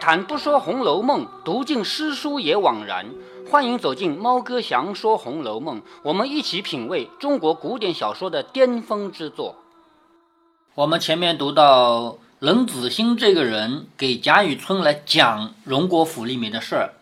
谈不说《红楼梦》，读尽诗书也枉然。欢迎走进猫哥祥说《红楼梦》，我们一起品味中国古典小说的巅峰之作。我们前面读到冷子兴这个人给贾雨村来讲荣国府里面的事儿，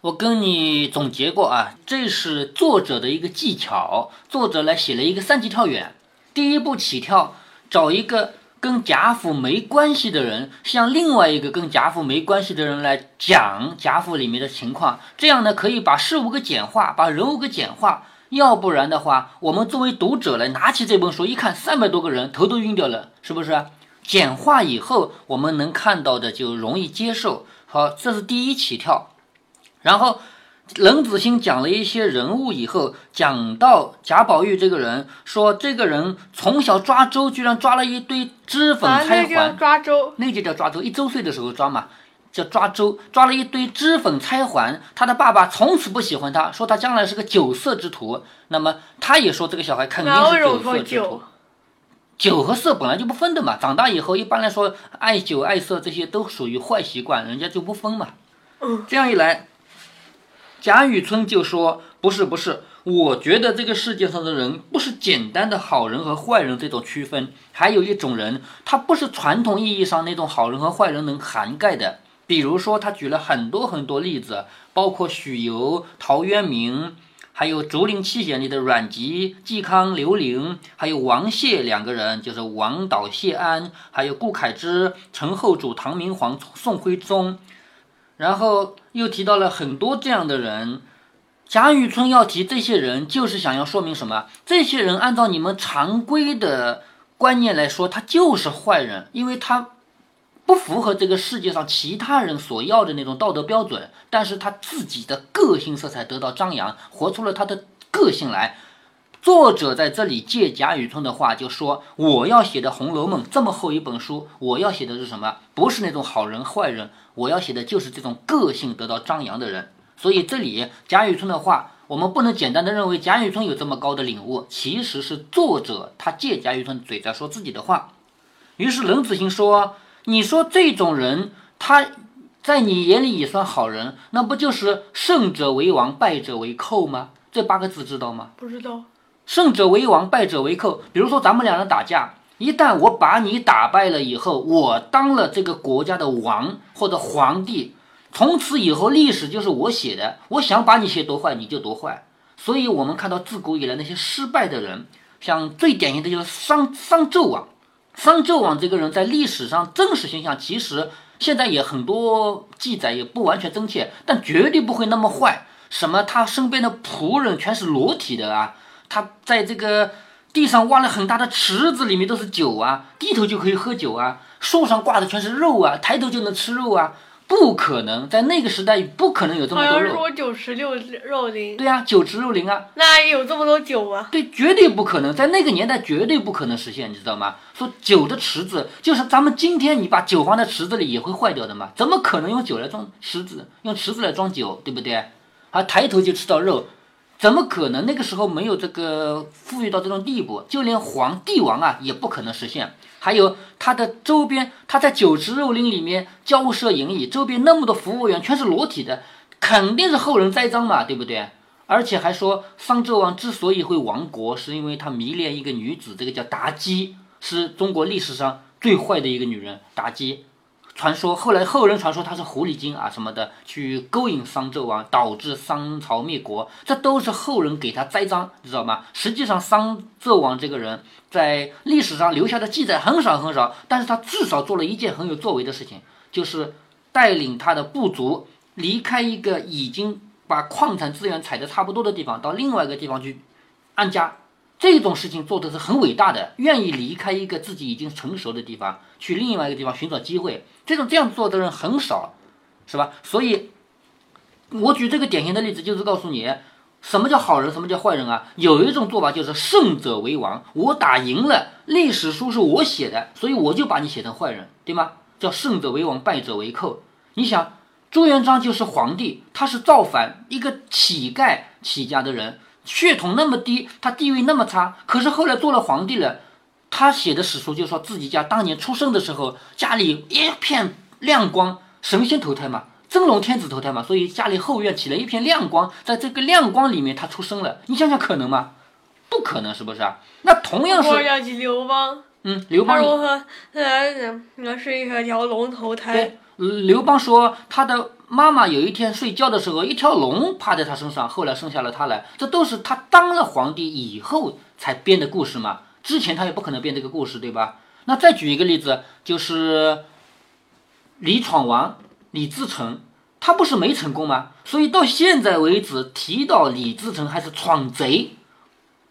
我跟你总结过啊，这是作者的一个技巧。作者来写了一个三级跳远，第一步起跳，找一个。跟贾府没关系的人，向另外一个跟贾府没关系的人来讲贾府里面的情况，这样呢可以把事物给简化，把人物给简化。要不然的话，我们作为读者来拿起这本书一看，三百多个人头都晕掉了，是不是？简化以后，我们能看到的就容易接受。好，这是第一起跳，然后。冷子兴讲了一些人物以后，讲到贾宝玉这个人，说这个人从小抓周，居然抓了一堆脂粉钗环。抓周，那就叫抓周。一周岁的时候抓嘛，叫抓周，抓了一堆脂粉钗环。他的爸爸从此不喜欢他，说他将来是个酒色之徒。那么他也说这个小孩肯定是酒色之徒。酒和色本来就不分的嘛，长大以后一般来说爱酒爱色这些都属于坏习惯，人家就不分嘛。嗯，这样一来。贾雨村就说：“不是，不是，我觉得这个世界上的人不是简单的好人和坏人这种区分，还有一种人，他不是传统意义上那种好人和坏人能涵盖的。比如说，他举了很多很多例子，包括许由、陶渊明，还有《竹林七贤》里的阮籍、嵇康、刘伶，还有王谢两个人，就是王导、谢安，还有顾恺之、陈后主、唐明皇、宋徽宗。”然后又提到了很多这样的人，贾雨村要提这些人，就是想要说明什么？这些人按照你们常规的观念来说，他就是坏人，因为他不符合这个世界上其他人所要的那种道德标准，但是他自己的个性色彩得到张扬，活出了他的个性来。作者在这里借贾雨村的话就说：“我要写的《红楼梦》这么厚一本书，我要写的是什么？不是那种好人坏人，我要写的就是这种个性得到张扬的人。所以这里贾雨村的话，我们不能简单的认为贾雨村有这么高的领悟，其实是作者他借贾雨村嘴在说自己的话。于是冷子兴说：‘你说这种人，他在你眼里也算好人，那不就是胜者为王，败者为寇吗？这八个字知道吗？’不知道。”胜者为王，败者为寇。比如说，咱们两人打架，一旦我把你打败了以后，我当了这个国家的王或者皇帝，从此以后历史就是我写的。我想把你写多坏，你就多坏。所以，我们看到自古以来那些失败的人，像最典型的就是商商纣王。商纣王这个人在历史上真实形象，其实现在也很多记载也不完全真切，但绝对不会那么坏。什么？他身边的仆人全是裸体的啊？他在这个地上挖了很大的池子，里面都是酒啊，低头就可以喝酒啊。树上挂的全是肉啊，抬头就能吃肉啊，不可能，在那个时代不可能有这么多肉。说酒池肉肉林。对呀，酒池肉林啊。那有这么多酒啊？对，绝对不可能，在那个年代绝对不可能实现，你知道吗？说酒的池子，就是咱们今天你把酒放在池子里也会坏掉的嘛，怎么可能用酒来装池子，用池子来装酒，对不对？啊，抬头就吃到肉。怎么可能？那个时候没有这个富裕到这种地步，就连皇帝王啊也不可能实现。还有他的周边，他在酒池肉林里面骄奢淫逸，周边那么多服务员全是裸体的，肯定是后人栽赃嘛，对不对？而且还说商纣王之所以会亡国，是因为他迷恋一个女子，这个叫妲己，是中国历史上最坏的一个女人，妲己。传说后来后人传说他是狐狸精啊什么的，去勾引商纣王，导致商朝灭国，这都是后人给他栽赃，知道吗？实际上商纣王这个人，在历史上留下的记载很少很少，但是他至少做了一件很有作为的事情，就是带领他的部族离开一个已经把矿产资源采的差不多的地方，到另外一个地方去安家。这种事情做的是很伟大的，愿意离开一个自己已经成熟的地方，去另外一个地方寻找机会。这种这样做的人很少，是吧？所以，我举这个典型的例子，就是告诉你，什么叫好人，什么叫坏人啊？有一种做法就是胜者为王，我打赢了，历史书是我写的，所以我就把你写成坏人，对吗？叫胜者为王，败者为寇。你想，朱元璋就是皇帝，他是造反，一个乞丐起家的人。血统那么低，他地位那么差，可是后来做了皇帝了，他写的史书就说自己家当年出生的时候家里一片亮光，神仙投胎嘛，真龙天子投胎嘛，所以家里后院起了一片亮光，在这个亮光里面他出生了。你想想可能吗？不可能，是不是啊？那同样是，我想起刘邦，嗯，刘邦如何是一条龙投胎对，刘邦说他的妈妈有一天睡觉的时候，一条龙趴在他身上，后来生下了他来。这都是他当了皇帝以后才编的故事嘛，之前他也不可能编这个故事，对吧？那再举一个例子，就是李闯王李自成，他不是没成功吗？所以到现在为止，提到李自成还是闯贼。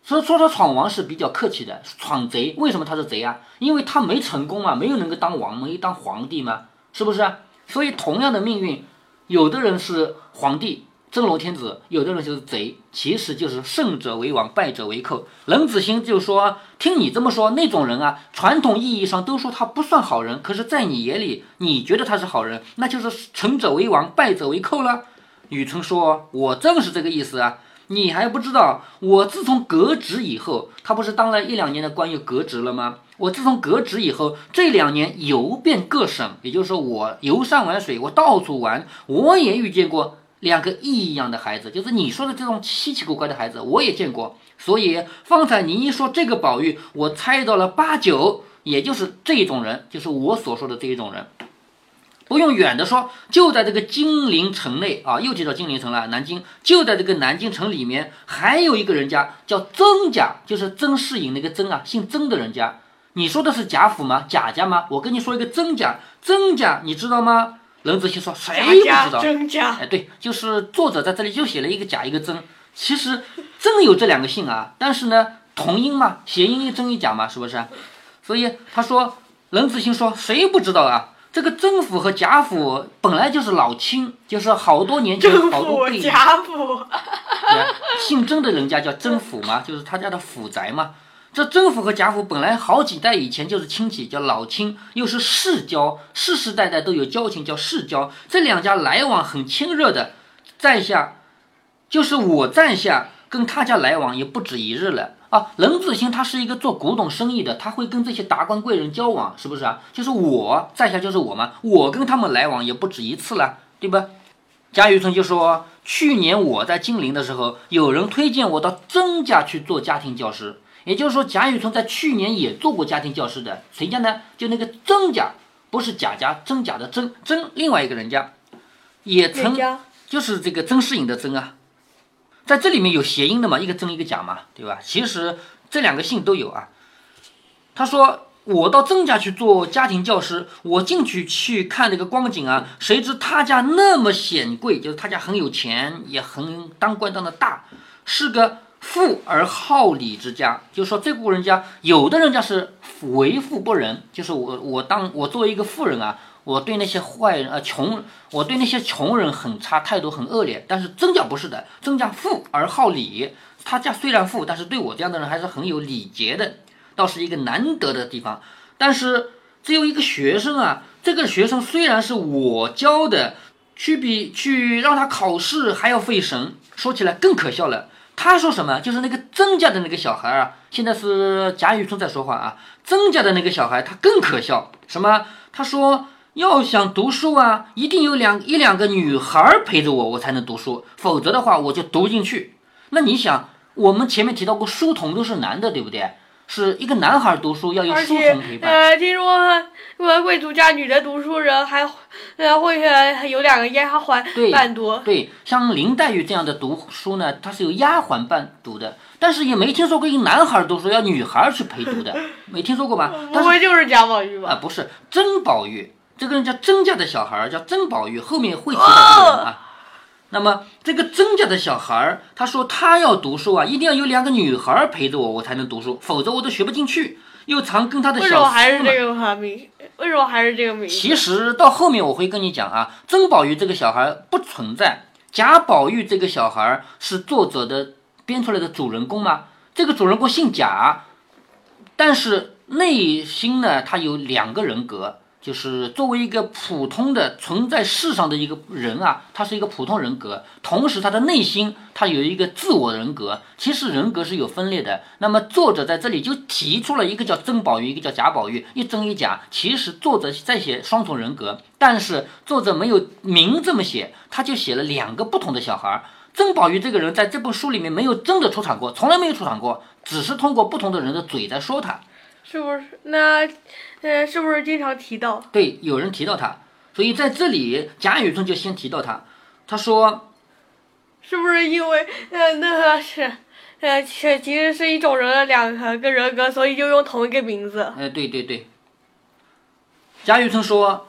所以说他闯王是比较客气的，闯贼为什么他是贼啊？因为他没成功嘛，没有能够当王，没当皇帝嘛，是不是？所以同样的命运，有的人是皇帝真龙天子，有的人就是贼，其实就是胜者为王，败者为寇。冷子兴就说：“听你这么说，那种人啊，传统意义上都说他不算好人，可是，在你眼里，你觉得他是好人，那就是成者为王，败者为寇了。”雨村说：“我正是这个意思啊。”你还不知道，我自从革职以后，他不是当了一两年的官又革职了吗？我自从革职以后，这两年游遍各省，也就是说我游山玩水，我到处玩，我也遇见过两个异样的孩子，就是你说的这种稀奇古怪的孩子，我也见过。所以方才你一说这个宝玉，我猜到了八九，也就是这种人，就是我所说的这一种人。不用远的说，就在这个金陵城内啊，又提到金陵城了。南京就在这个南京城里面，还有一个人家叫曾家，就是曾世隐那个曾啊，姓曾的人家。你说的是贾府吗？贾家吗？我跟你说一个曾家，曾家你知道吗？冷子兴说谁不知道？曾家？哎，对，就是作者在这里就写了一个贾一个曾，其实真有这两个姓啊，但是呢，同音嘛，谐音一真一假嘛，是不是？所以他说，冷子兴说谁不知道啊？这个曾府和贾府本来就是老亲，就是好多年前政好多府辈贾府，对姓曾的人家叫曾府嘛，就是他家的府宅嘛。这曾府和贾府本来好几代以前就是亲戚，叫老亲，又是世交，世世代代都有交情，叫世交。这两家来往很亲热的，在下就是我在下跟他家来往也不止一日了啊。冷子兴他是一个做古董生意的，他会跟这些达官贵人交往，是不是啊？就是我在下就是我嘛，我跟他们来往也不止一次了，对吧？贾雨村就说，去年我在金陵的时候，有人推荐我到曾家去做家庭教师。也就是说，贾雨村在去年也做过家庭教师的，谁家呢？就那个曾家，不是贾家，曾家的曾，曾，另外一个人家，也曾家？就是这个曾仕隐的曾啊，在这里面有谐音的嘛，一个真一个假嘛，对吧？其实这两个姓都有啊。他说我到曾家去做家庭教师，我进去去看那个光景啊，谁知他家那么显贵，就是他家很有钱，也很当官当的大，是个富而好礼之家。就是说这户人家，有的人家是为富不仁，就是我我当我作为一个富人啊。我对那些坏人呃穷，我对那些穷人很差，态度很恶劣。但是曾家不是的，曾家富而好礼，他家虽然富，但是对我这样的人还是很有礼节的，倒是一个难得的地方。但是只有一个学生啊，这个学生虽然是我教的，去比去让他考试还要费神。说起来更可笑了，他说什么？就是那个曾家的那个小孩啊，现在是贾雨村在说话啊，曾家的那个小孩他更可笑，什么？他说。要想读书啊，一定有两一两个女孩陪着我，我才能读书，否则的话我就读不进去。那你想，我们前面提到过，书童都是男的，对不对？是一个男孩读书要有书童陪伴。呃，听说说贵族家女的读书人还呃会呃有两个丫鬟伴读，对，像林黛玉这样的读书呢，她是由丫鬟伴读的，但是也没听说过一个男孩读书要女孩去陪读的，没听说过吧？不会就是贾宝玉吧啊，吧？不是甄宝玉，这个人叫曾家的小孩儿，叫曾宝玉，后面会提到这个人啊。那么这个曾家的小孩儿，他说他要读书啊，一定要有两个女孩儿陪着我，我才能读书，否则我都学不进去。又常跟他的小为什么还是这个名？为什么还是这个名字？其实到后面我会跟你讲啊，曾宝玉这个小孩不存在，贾宝玉这个小孩是作者的编出来的主人公吗？这个主人公姓贾，但是内心呢，他有两个人格，就是作为一个普通的存在世上的一个人啊，他是一个普通人格，同时他的内心他有一个自我人格。其实人格是有分裂的。那么作者在这里就提出了一个叫曾宝玉，一个叫贾宝玉，一真一假。其实作者在写双重人格，但是作者没有明这么写，他就写了两个不同的小孩。曾宝玉这个人在这本书里面没有真的出场过，从来没有出场过，只是通过不同的人的嘴在说他。是不是？那，呃，是不是经常提到？对，有人提到他，所以在这里贾雨村就先提到他，他说，是不是因为，呃，那个是，呃，其其实是一种人的两个人格，所以就用同一个名字。哎，对对对。贾雨村说，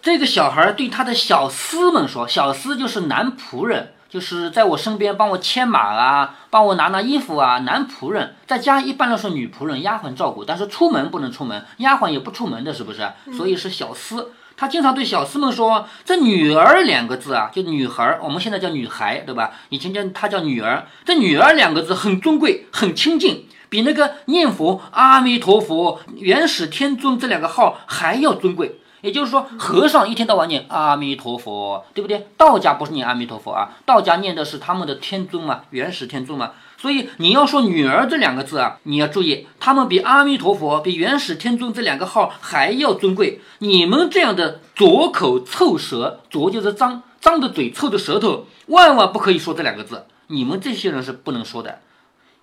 这个小孩对他的小厮们说，小厮就是男仆人。就是在我身边帮我牵马啊，帮我拿拿衣服啊，男仆人在家一般都是女仆人、丫鬟照顾，但是出门不能出门，丫鬟也不出门的，是不是？所以是小厮。他经常对小厮们说：“这女儿两个字啊，就女孩，我们现在叫女孩，对吧？以前叫她叫女儿。这女儿两个字很尊贵，很亲近，比那个念佛、阿弥陀佛、元始天尊这两个号还要尊贵。”也就是说，和尚一天到晚念阿弥陀佛，对不对？道家不是念阿弥陀佛啊，道家念的是他们的天尊嘛，元始天尊嘛。所以你要说女儿这两个字啊，你要注意，他们比阿弥陀佛、比元始天尊这两个号还要尊贵。你们这样的拙口臭舌，拙就是脏，脏的嘴，臭的舌头，万万不可以说这两个字。你们这些人是不能说的。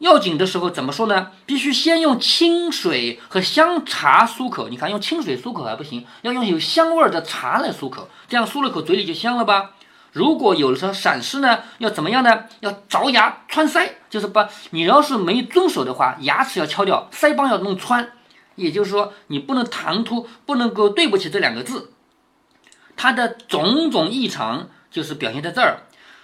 要紧的时候怎么说呢？必须先用清水和香茶漱口。你看，用清水漱口还不行，要用有香味的茶来漱口，这样漱了口嘴里就香了吧？如果有的时候闪失呢，要怎么样呢？要着牙穿腮，就是把你要是没遵守的话，牙齿要敲掉，腮帮要弄穿。也就是说，你不能唐突，不能够对不起这两个字。它的种种异常就是表现在这儿。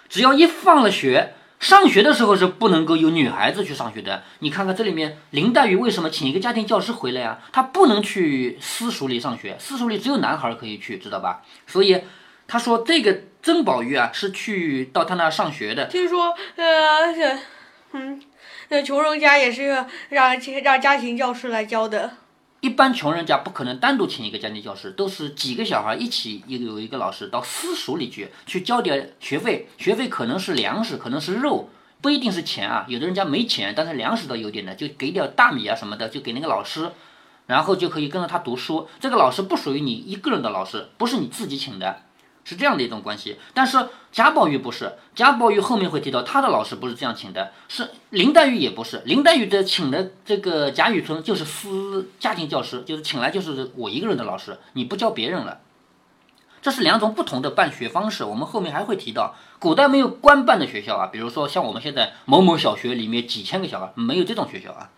只要一放了学。上学的时候是不能够有女孩子去上学的。你看看这里面，林黛玉为什么请一个家庭教师回来啊？她不能去私塾里上学，私塾里只有男孩可以去，知道吧？所以他说这个曾宝玉啊是去到他那上学的。听说，呃，嗯，那穷人家也是让让家庭教师来教的。一般穷人家不可能单独请一个家庭教师，都是几个小孩一起有有一个老师到私塾里去，去交点学费，学费可能是粮食，可能是肉，不一定是钱啊。有的人家没钱，但是粮食倒有点的，就给点大米啊什么的，就给那个老师，然后就可以跟着他读书。这个老师不属于你一个人的老师，不是你自己请的。是这样的一种关系，但是贾宝玉不是，贾宝玉后面会提到他的老师不是这样请的，是林黛玉也不是，林黛玉的请的这个贾雨村就是私家庭教师，就是请来就是我一个人的老师，你不教别人了，这是两种不同的办学方式，我们后面还会提到，古代没有官办的学校啊，比如说像我们现在某某小学里面几千个小孩，没有这种学校啊。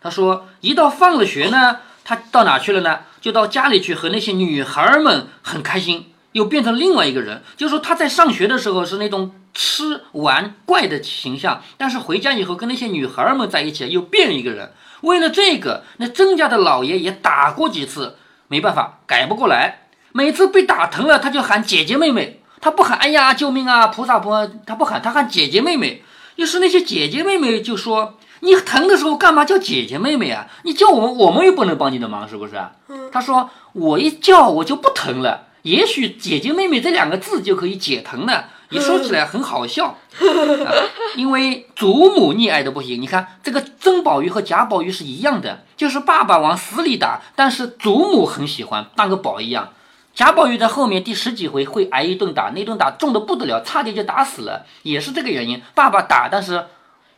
他说一到放了学呢，他到哪去了呢？就到家里去和那些女孩们很开心。又变成另外一个人，就是说他在上学的时候是那种吃玩怪的形象，但是回家以后跟那些女孩们在一起又变了一个人。为了这个，那曾家的老爷也打过几次，没办法改不过来。每次被打疼了，他就喊姐姐妹妹，他不喊哎呀救命啊菩萨婆，他不喊，他喊姐姐妹妹。于是那些姐姐妹妹就说：“你疼的时候干嘛叫姐姐妹妹啊？你叫我们，我们又不能帮你的忙，是不是？”他说：“我一叫我就不疼了。”也许姐姐妹妹这两个字就可以解疼呢，一说起来很好笑，因为祖母溺爱的不行。你看这个曾宝玉和贾宝玉是一样的，就是爸爸往死里打，但是祖母很喜欢，当个宝一样。贾宝玉在后面第十几回会挨一顿打，那顿打重的不得了，差点就打死了，也是这个原因。爸爸打，但是。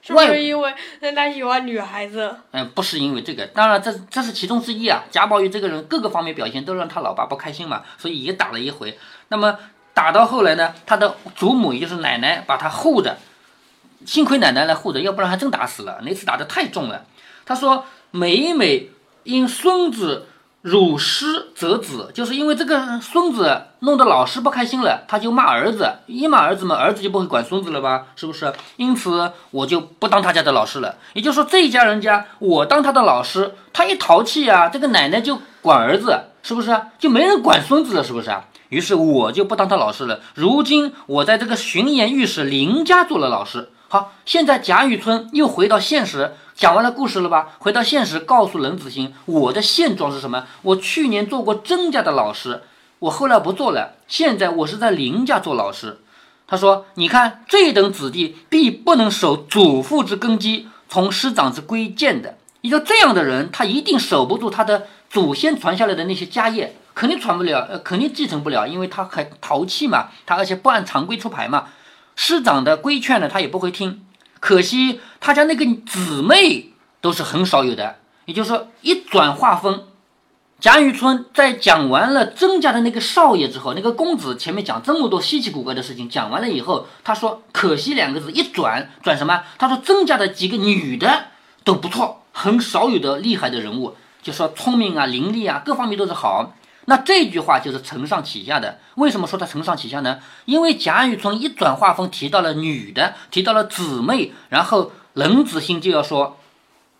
是不是因为他喜欢女孩子？嗯，不是因为这个，当然这这是其中之一啊。贾宝玉这个人各个方面表现都让他老爸不开心嘛，所以也打了一回。那么打到后来呢，他的祖母也就是奶奶把他护着，幸亏奶奶来护着，要不然还真打死了。那次打的太重了。他说每每因孙子。辱师则子，就是因为这个孙子弄得老师不开心了，他就骂儿子，一骂儿子嘛，儿子就不会管孙子了吧？是不是？因此我就不当他家的老师了。也就是说，这一家人家我当他的老师，他一淘气啊，这个奶奶就管儿子，是不是？就没人管孙子了，是不是？于是我就不当他老师了。如今我在这个巡盐御史林家做了老师。好，现在贾雨村又回到现实。讲完了故事了吧？回到现实，告诉冷子兴，我的现状是什么？我去年做过曾家的老师，我后来不做了，现在我是在林家做老师。他说：“你看，这等子弟必不能守祖父之根基，从师长之规谏的。一个这样的人，他一定守不住他的祖先传下来的那些家业，肯定传不了，呃，肯定继承不了，因为他还淘气嘛，他而且不按常规出牌嘛。师长的规劝呢，他也不会听。可惜他家那个姊妹都是很少有的，也就是说，一转画风。”贾雨村在讲完了曾家的那个少爷之后，那个公子前面讲这么多稀奇古怪的事情，讲完了以后，他说：“可惜两个字一转，转什么？他说曾家的几个女的都不错，很少有的厉害的人物，就说聪明啊、伶俐啊，各方面都是好。那这句话就是承上启下的。为什么说他承上启下呢？因为贾雨村一转画风，提到了女的，提到了姊妹，然后冷子兴就要说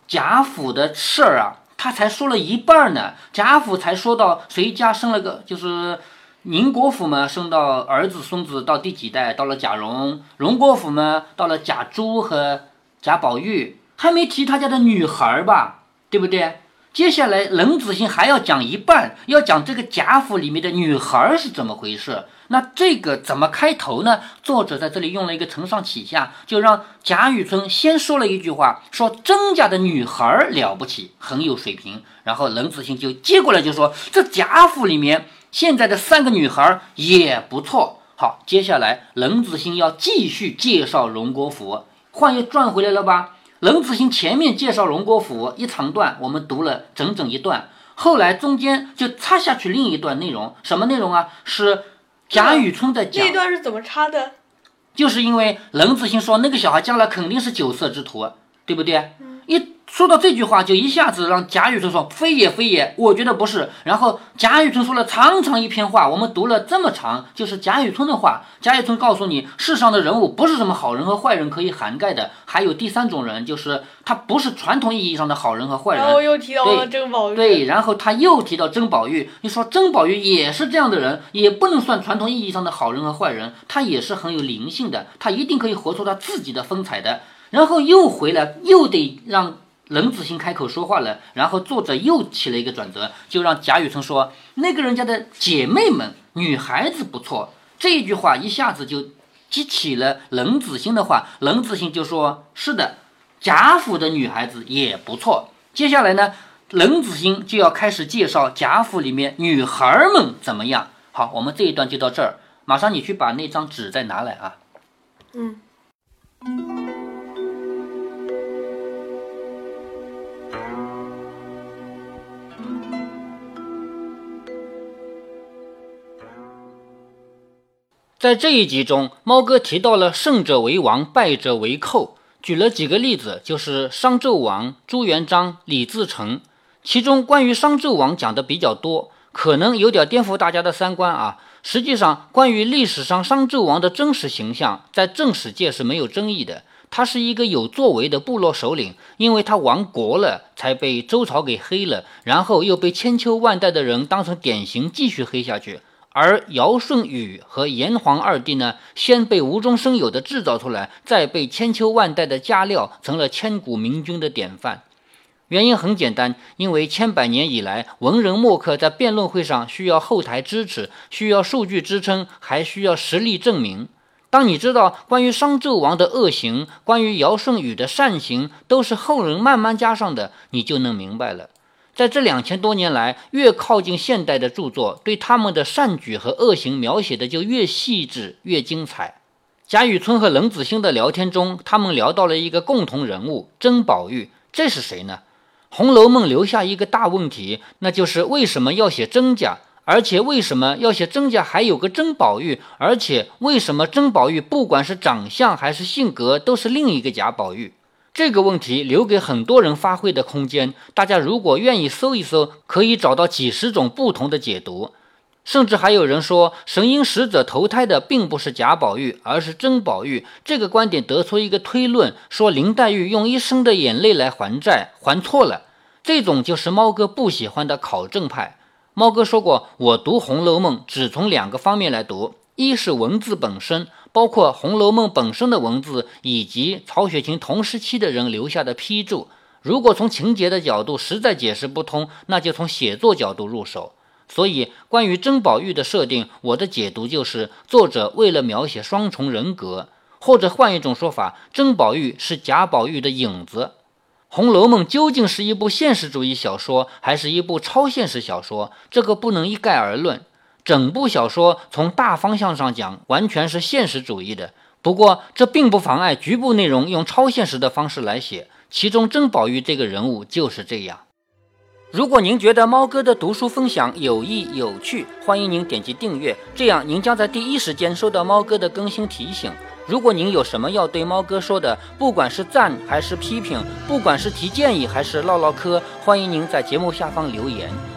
贾府的事儿啊。”他才说了一半呢，贾府才说到谁家生了个，就是宁国府嘛，生到儿子孙子到第几代，到了贾蓉，荣国府嘛，到了贾珠和贾宝玉，还没提他家的女孩吧，对不对？接下来冷子兴还要讲一半，要讲这个贾府里面的女孩是怎么回事。那这个怎么开头呢？作者在这里用了一个承上启下，就让贾雨村先说了一句话，说曾家的女孩了不起，很有水平。然后冷子兴就接过来就说，这贾府里面现在的三个女孩也不错。好，接下来冷子兴要继续介绍荣国府，话又转回来了吧？冷子兴前面介绍荣国府一长段，我们读了整整一段，后来中间就插下去另一段内容，什么内容啊？是。贾雨村在讲这段是怎么插的？就是因为冷子兴说那个小孩将来肯定是酒色之徒，对不对？一。说到这句话，就一下子让贾雨村说：“非也，非也，我觉得不是。”然后贾雨村说了长长一篇话，我们读了这么长，就是贾雨村的话。贾雨村告诉你，世上的人物不是什么好人和坏人可以涵盖的，还有第三种人，就是他不是传统意义上的好人和坏人。然后又提到了曾宝玉。对，然后他又提到曾宝玉，你说曾宝玉也是这样的人，也不能算传统意义上的好人和坏人，他也是很有灵性的，他一定可以活出他自己的风采的。然后又回来，又得让。冷子兴开口说话了，然后作者又起了一个转折，就让贾雨村说那个人家的姐妹们，女孩子不错。这一句话一下子就激起了冷子兴的话，冷子兴就说：“是的，贾府的女孩子也不错。”接下来呢，冷子兴就要开始介绍贾府里面女孩们怎么样。好，我们这一段就到这儿，马上你去把那张纸再拿来啊。嗯。在这一集中，猫哥提到了胜者为王，败者为寇，举了几个例子，就是商纣王、朱元璋、李自成。其中关于商纣王讲的比较多，可能有点颠覆大家的三观啊。实际上，关于历史上商纣王的真实形象，在正史界是没有争议的。他是一个有作为的部落首领，因为他亡国了，才被周朝给黑了，然后又被千秋万代的人当成典型继续黑下去。而尧舜禹和炎黄二帝呢，先被无中生有的制造出来，再被千秋万代的加料，成了千古明君的典范。原因很简单，因为千百年以来，文人墨客在辩论会上需要后台支持，需要数据支撑，还需要实力证明。当你知道关于商纣王的恶行，关于尧舜禹的善行，都是后人慢慢加上的，你就能明白了。在这两千多年来，越靠近现代的著作，对他们的善举和恶行描写的就越细致、越精彩。贾雨村和冷子兴的聊天中，他们聊到了一个共同人物——甄宝玉。这是谁呢？《红楼梦》留下一个大问题，那就是为什么要写曾家，而且为什么要写曾家还有个甄宝玉，而且为什么甄宝玉不管是长相还是性格，都是另一个贾宝玉？这个问题留给很多人发挥的空间。大家如果愿意搜一搜，可以找到几十种不同的解读。甚至还有人说，神瑛使者投胎的并不是贾宝玉，而是甄宝玉。这个观点得出一个推论，说林黛玉用一生的眼泪来还债，还错了。这种就是猫哥不喜欢的考证派。猫哥说过，我读《红楼梦》只从两个方面来读：一是文字本身。包括《红楼梦》本身的文字，以及曹雪芹同时期的人留下的批注。如果从情节的角度实在解释不通，那就从写作角度入手。所以，关于甄宝玉的设定，我的解读就是作者为了描写双重人格，或者换一种说法，甄宝玉是贾宝玉的影子。《红楼梦》究竟是一部现实主义小说，还是一部超现实小说？这个不能一概而论。整部小说从大方向上讲，完全是现实主义的。不过，这并不妨碍局部内容用超现实的方式来写。其中，甄宝玉这个人物就是这样。如果您觉得猫哥的读书分享有益有趣，欢迎您点击订阅，这样您将在第一时间收到猫哥的更新提醒。如果您有什么要对猫哥说的，不管是赞还是批评，不管是提建议还是唠唠嗑，欢迎您在节目下方留言。